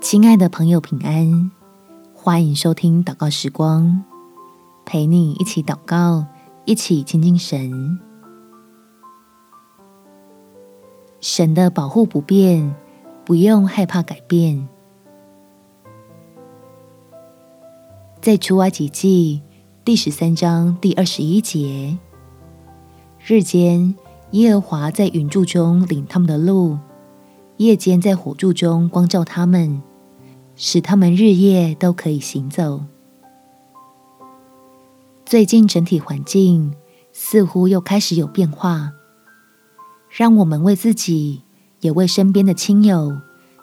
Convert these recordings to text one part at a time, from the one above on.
亲爱的朋友，平安！欢迎收听祷告时光，陪你一起祷告，一起亲近神。神的保护不变，不用害怕改变。在出埃及记第十三章第二十一节，日间耶和华在云柱中领他们的路，夜间在火柱中光照他们。使他们日夜都可以行走。最近整体环境似乎又开始有变化，让我们为自己，也为身边的亲友，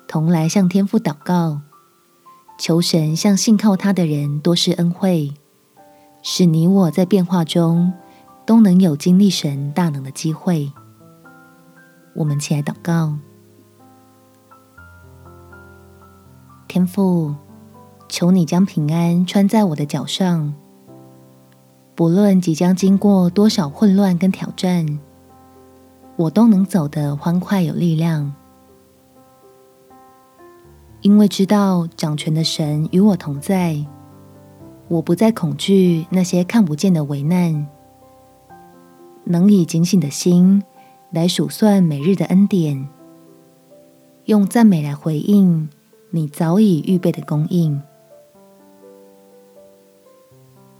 同来向天父祷告，求神向信靠他的人多施恩惠，使你我在变化中都能有经历神大能的机会。我们起来祷告。父，求你将平安穿在我的脚上，不论即将经过多少混乱跟挑战，我都能走得欢快有力量，因为知道掌权的神与我同在，我不再恐惧那些看不见的危难，能以警醒的心来数算每日的恩典，用赞美来回应。你早已预备的供应，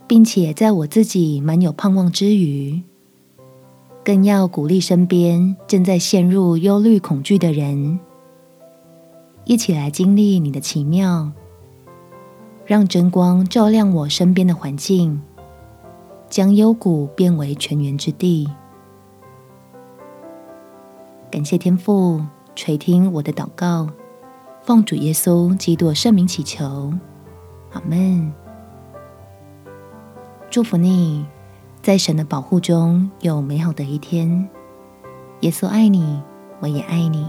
并且在我自己满有盼望之余，更要鼓励身边正在陷入忧虑、恐惧的人，一起来经历你的奇妙，让真光照亮我身边的环境，将幽谷变为泉源之地。感谢天父垂听我的祷告。奉主耶稣基督圣名祈求，阿门。祝福你，在神的保护中有美好的一天。耶稣爱你，我也爱你。